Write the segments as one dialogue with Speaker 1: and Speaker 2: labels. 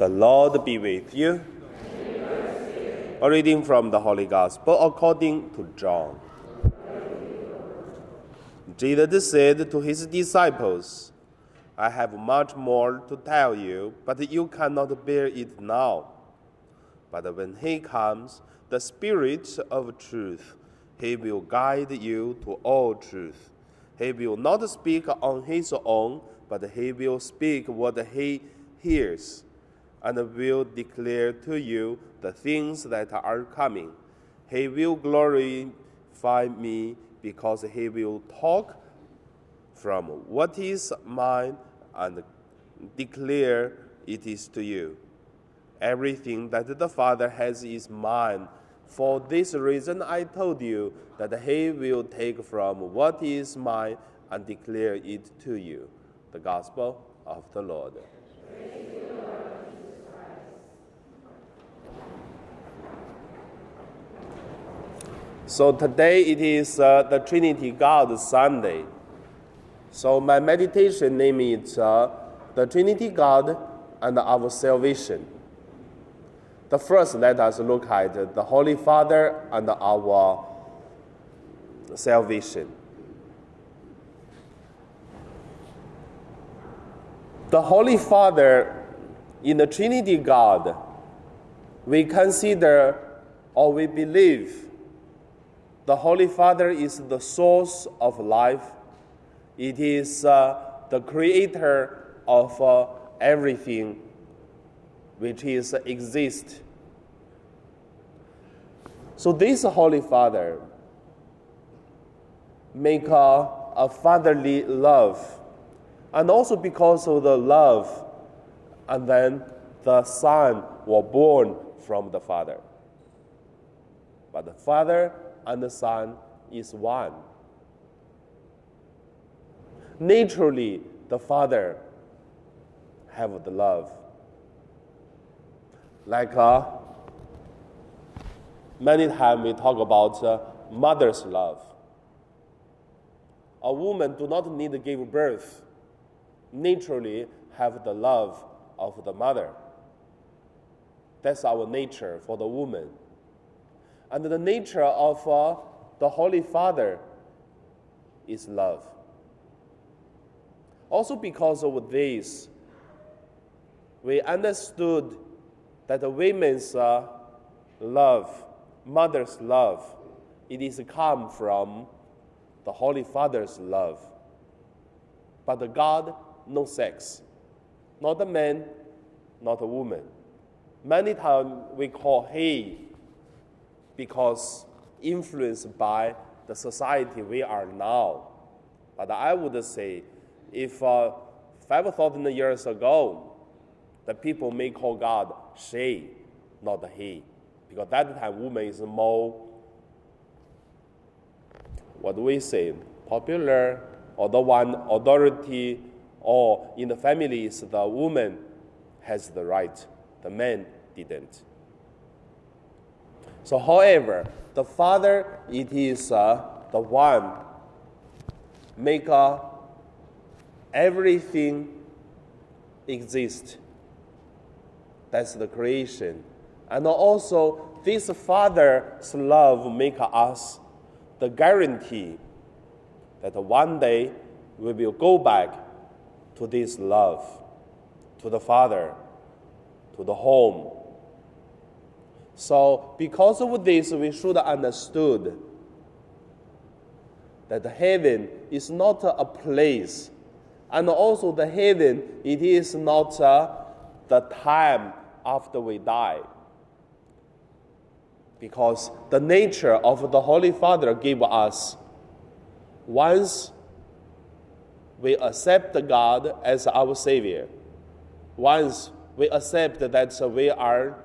Speaker 1: The Lord be with you. A reading from the Holy Gospel according to John. Jesus said to his disciples, I have much more to tell you, but you cannot bear it now. But when he comes, the Spirit of truth, he will guide you to all truth. He will not speak on his own, but he will speak what he hears and will declare to you the things that are coming. He will glorify me because he will talk from what is mine and declare it is to you. Everything that the Father has is mine. For this reason, I told you that he will take from what is mine and declare it to you. The Gospel of the Lord. So today it is uh, the Trinity God Sunday. So my meditation name is uh, the Trinity God and our salvation. The first, let us look at the Holy Father and our salvation. The Holy Father in the Trinity God, we consider or we believe the Holy Father is the source of life. It is uh, the creator of uh, everything which is exist. So this Holy Father make a, a fatherly love, and also because of the love, and then the Son was born from the Father. But the Father and the Son is one. Naturally, the Father have the love. Like uh, many times we talk about uh, mother's love. A woman do not need to give birth. Naturally, have the love of the mother. That's our nature for the woman and the nature of uh, the Holy Father is love. Also, because of this, we understood that the women's uh, love, mother's love, it is come from the Holy Father's love. But the God, no sex, not a man, not a woman. Many times we call he because influenced by the society we are now. But I would say, if uh, 5,000 years ago, the people may call God she, not he, because that time woman is more, what do we say, popular, or the one authority, or in the families, the woman has the right, the man didn't. So, however, the Father, it is uh, the one make uh, everything exist. That's the creation. And also, this Father's love make us the guarantee that one day we will go back to this love, to the Father, to the home, so, because of this, we should understood that heaven is not a place, and also the heaven it is not uh, the time after we die. Because the nature of the Holy Father gave us once we accept God as our Savior, once we accept that we are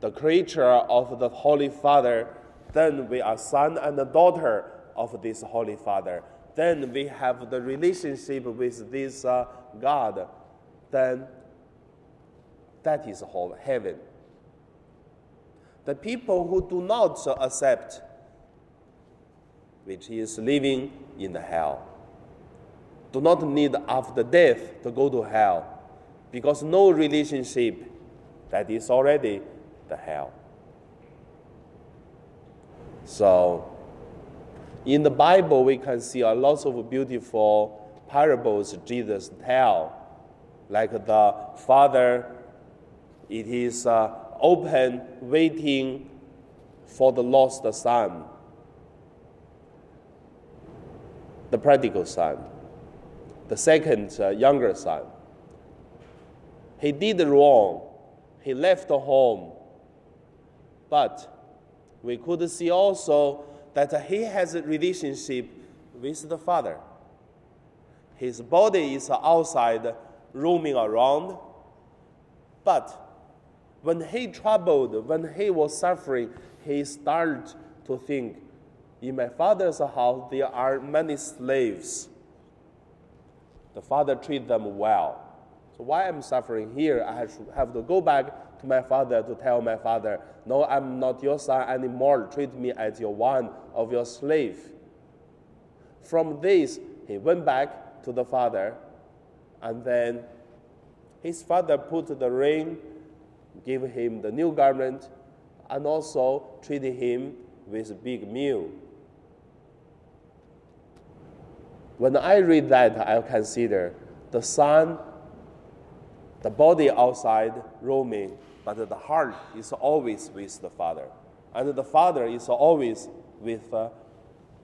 Speaker 1: the creature of the Holy Father, then we are son and daughter of this Holy Father. Then we have the relationship with this uh, God. Then that is whole heaven. The people who do not accept, which is living in the hell, do not need after death to go to hell, because no relationship That is already the hell. So, in the Bible, we can see a lot of beautiful parables Jesus tell, like the Father, it is uh, open, waiting for the lost son, the prodigal son, the second uh, younger son. He did wrong. He left the home. But we could see also that he has a relationship with the Father. His body is outside, roaming around. But when he troubled, when he was suffering, he started to think, in my father's house there are many slaves. The father treat them well. So why I'm suffering here? I have to go back to my father to tell my father, no, I'm not your son anymore. Treat me as your one of your slave. From this, he went back to the father, and then his father put the ring, gave him the new garment, and also treated him with a big meal. When I read that, I consider the son the body outside roaming, but the heart is always with the Father. And the Father is always with uh,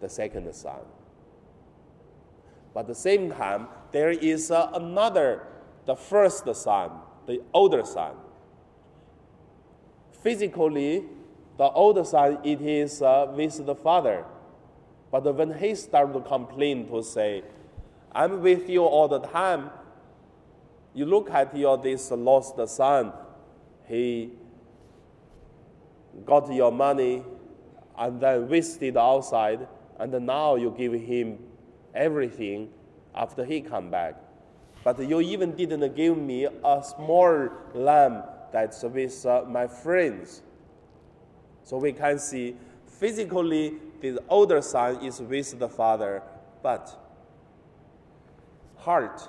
Speaker 1: the second Son. But at the same time, there is uh, another, the first Son, the older Son. Physically, the older Son, it is uh, with the Father. But when he started to complain to say, I'm with you all the time, you look at your this lost son, he got your money and then wasted outside, and now you give him everything after he come back. But you even didn't give me a small lamb that's with uh, my friends. So we can see physically the older son is with the father, but heart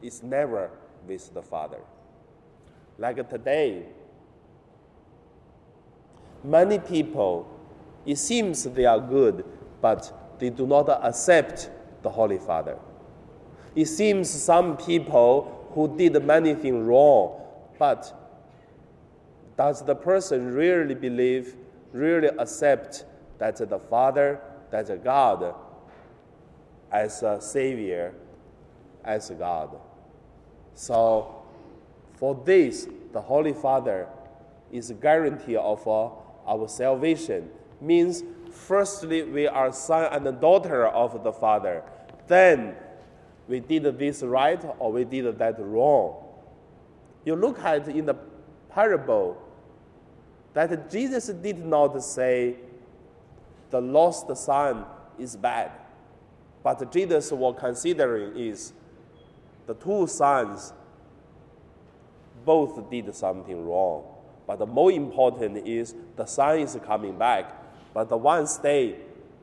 Speaker 1: is never with the Father. Like today, many people, it seems they are good, but they do not accept the Holy Father. It seems some people who did many things wrong, but does the person really believe, really accept that the Father, that God, as a Savior, as God? So, for this, the Holy Father is a guarantee of uh, our salvation. Means, firstly, we are son and daughter of the Father. Then, we did this right or we did that wrong. You look at in the parable that Jesus did not say the lost son is bad, but Jesus was considering is the two sons both did something wrong. But the more important is the son is coming back, but the one stayed,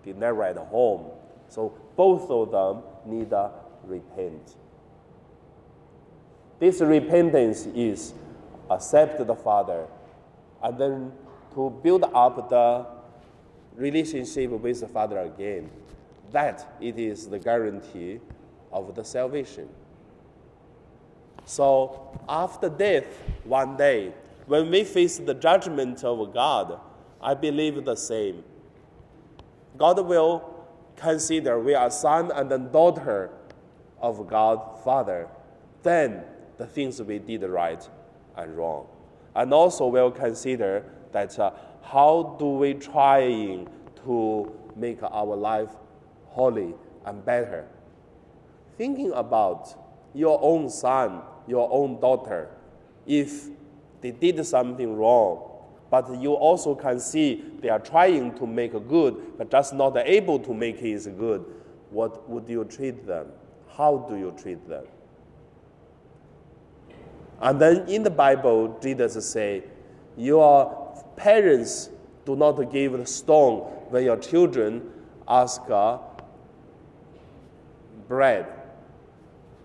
Speaker 1: did never at home. So both of them need to repent. This repentance is accept the Father and then to build up the relationship with the Father again. That it is the guarantee of the salvation. So after death, one day, when we face the judgment of God, I believe the same. God will consider we are son and daughter of God Father. Then the things we did right and wrong. And also will consider that uh, how do we trying to make our life holy and better. Thinking about your own son your own daughter if they did something wrong. But you also can see they are trying to make good, but just not able to make it good. What would you treat them? How do you treat them? And then in the Bible, Jesus say, Your parents do not give the stone when your children ask uh, bread.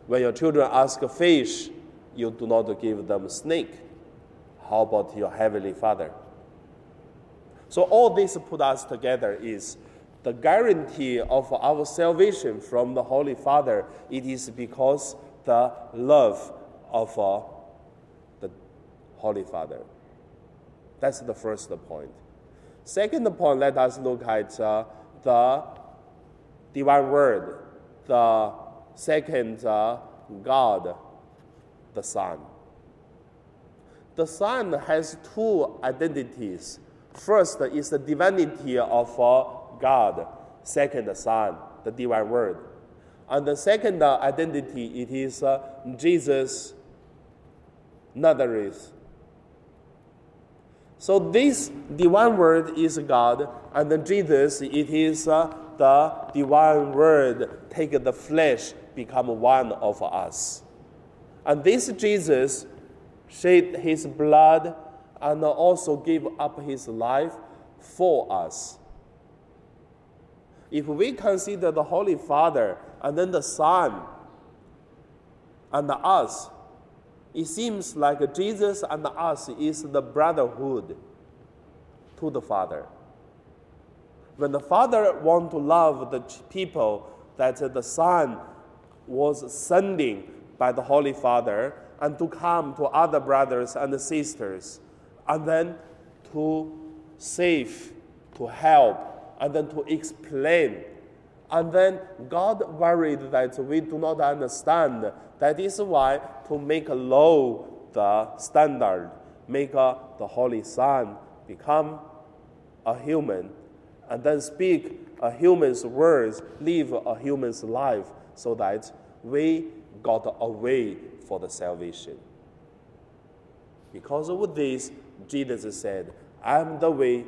Speaker 1: When your children ask a fish, you do not give them a snake. How about your heavenly Father? So all this put us together is the guarantee of our salvation from the Holy Father. It is because the love of uh, the Holy Father. That's the first point. Second point, let us look at uh, the divine word, the second uh, God, the Son. The Son has two identities. First is the divinity of uh, God. Second, the Son, the divine word. And the second identity, it is uh, Jesus Nazareth. So this divine word is God, and Jesus, it is uh, the divine word take the flesh, become one of us. And this Jesus shed his blood and also gave up his life for us. If we consider the Holy Father and then the Son and us, it seems like Jesus and us is the brotherhood to the Father. When the Father want to love the people that the Son was sending by the Holy Father and to come to other brothers and sisters, and then to save, to help, and then to explain. And then God worried that we do not understand. That is why to make low the standard, make uh, the Holy Son become a human, and then speak a human's words, live a human's life, so that we got away for the salvation. Because of this, Jesus said, I am the way,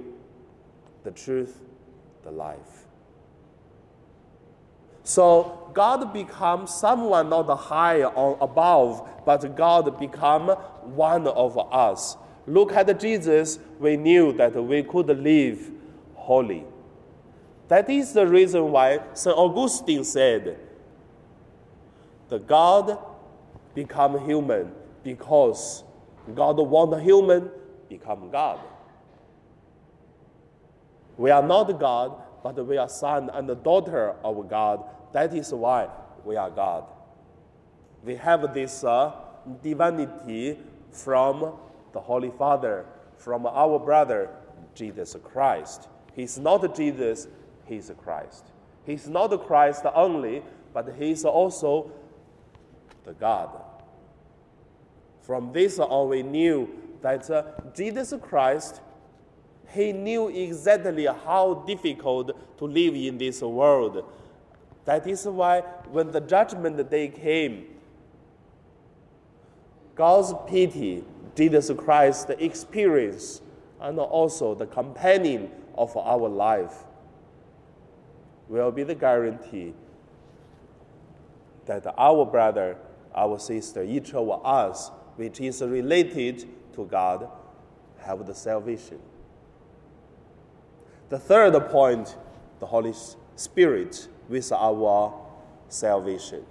Speaker 1: the truth, the life. So God becomes someone not high or above, but God become one of us. Look at Jesus, we knew that we could live holy. That is the reason why St. Augustine said, the God become human because God want human become God. We are not God, but we are son and daughter of God. That is why we are God. We have this uh, divinity from the Holy Father, from our brother Jesus Christ. He's not Jesus, he's Christ. He's not Christ only, but he's also the God. From this on, we knew that uh, Jesus Christ, he knew exactly how difficult to live in this world. That is why when the judgment day came, God's pity, Jesus Christ the experience, and also the companion of our life will be the guarantee that our brother, our sister, each of us which is related to God, have the salvation. The third point, the Holy Spirit with our salvation.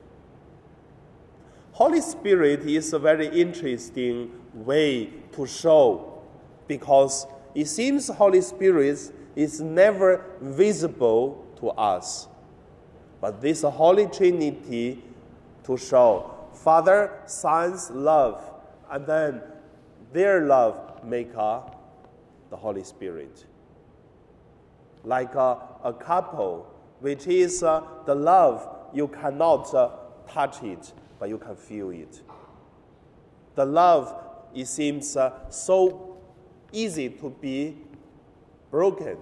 Speaker 1: Holy Spirit is a very interesting way to show because it seems Holy Spirit is never visible to us. But this Holy Trinity to show Father, Son's love and then their love make the Holy Spirit. Like a, a couple, which is uh, the love, you cannot uh, touch it, but you can feel it. The love, it seems uh, so easy to be broken.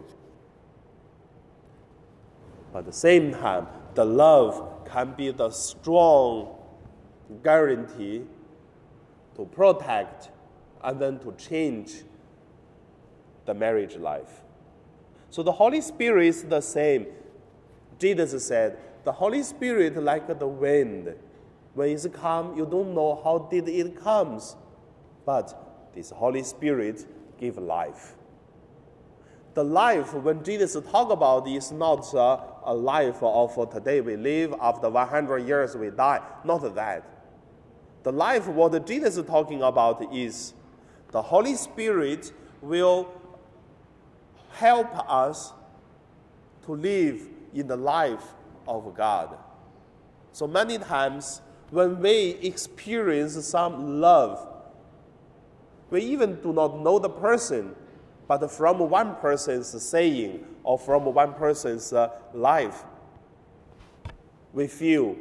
Speaker 1: But at the same time, the love can be the strong guarantee to protect and then to change the marriage life. So the Holy Spirit is the same. Jesus said, the Holy Spirit like the wind. When it's come, you don't know how did it comes, but this Holy Spirit give life. The life when Jesus talk about is not a life of today we live after 100 years we die. Not that. The life what Jesus is talking about is The Holy Spirit will help us to live in the life of God. So many times when we experience some love, we even do not know the person, but from one person's saying or from one person's uh, life, we feel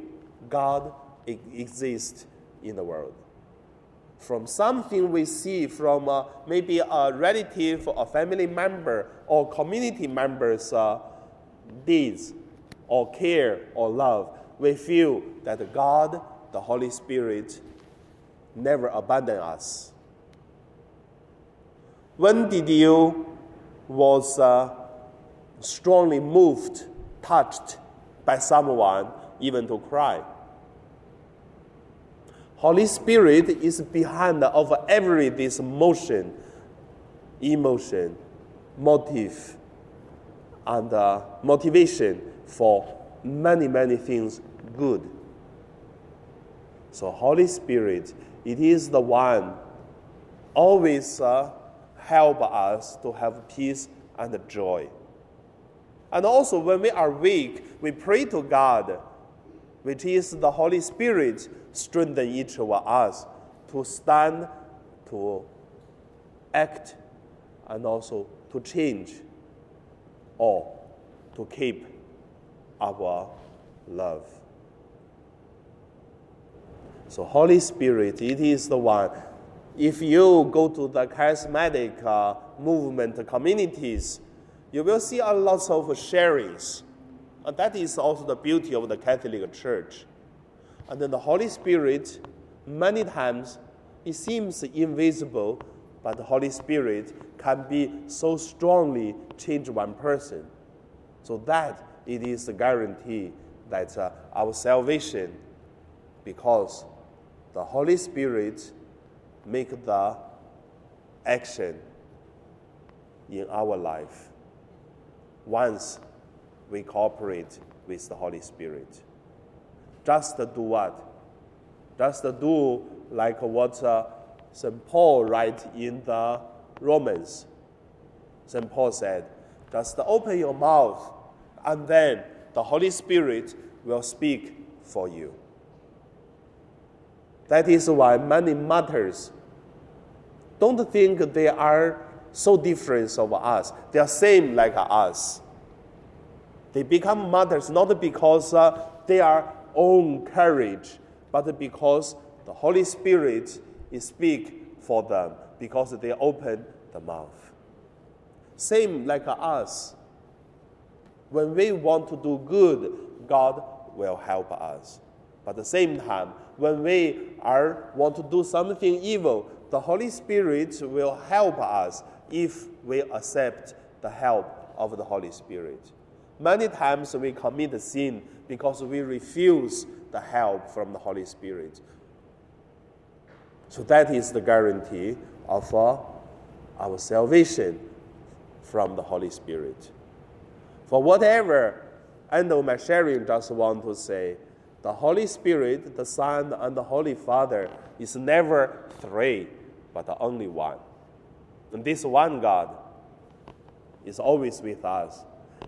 Speaker 1: God exists in the world. From something we see from uh, maybe a relative, a family member, or community members' uh, deeds, or care, or love, we feel that God, the Holy Spirit, never abandon us. When did you was uh, strongly moved, touched by someone, even to cry? Holy Spirit is behind of every this motion, emotion, motive, and uh, motivation for many, many things good. So Holy Spirit, it is the one always uh, help us to have peace and joy. And also, when we are weak, we pray to God, which is the Holy Spirit, strengthen each of us to stand, to act, and also to change, or to keep our love. So, Holy Spirit, it is the one if you go to the charismatic uh, movement communities, you will see a lot of sharings. And that is also the beauty of the Catholic Church. And then the Holy Spirit, many times, it seems invisible, but the Holy Spirit can be so strongly change one person. So that it is a guarantee that uh, our salvation, because the Holy Spirit make the action in our life once we cooperate with the Holy Spirit. Just do what? Just do like what uh, St. Paul writes in the Romans. St. Paul said, just open your mouth, and then the Holy Spirit will speak for you. That is why many martyrs don't think they are so different of us. They are same like us. They become martyrs not because uh, they are own courage, but because the Holy Spirit is speak for them because they open the mouth. Same like us. When we want to do good, God will help us. But at the same time, when we are want to do something evil, the Holy Spirit will help us if we accept the help of the Holy Spirit. Many times we commit sin because we refuse the help from the Holy Spirit. So that is the guarantee of uh, our salvation from the Holy Spirit. For whatever end of my sharing, just want to say, the Holy Spirit, the Son, and the Holy Father is never three, but only one. And this one God is always with us.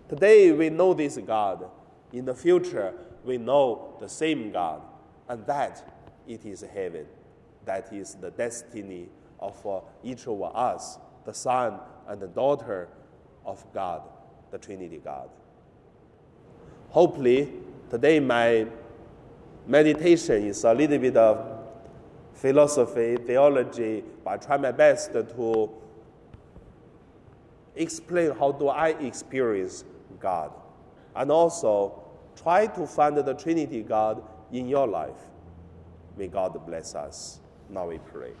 Speaker 1: Today we know this God. In the future, we know the same God. And that it is heaven. That is the destiny of uh, each of us, the son and the daughter of God, the Trinity God. Hopefully, today my meditation is a little bit of philosophy, theology, but I try my best to explain how do I experience God. And also try to find the Trinity God in your life. May God bless us. Now we pray.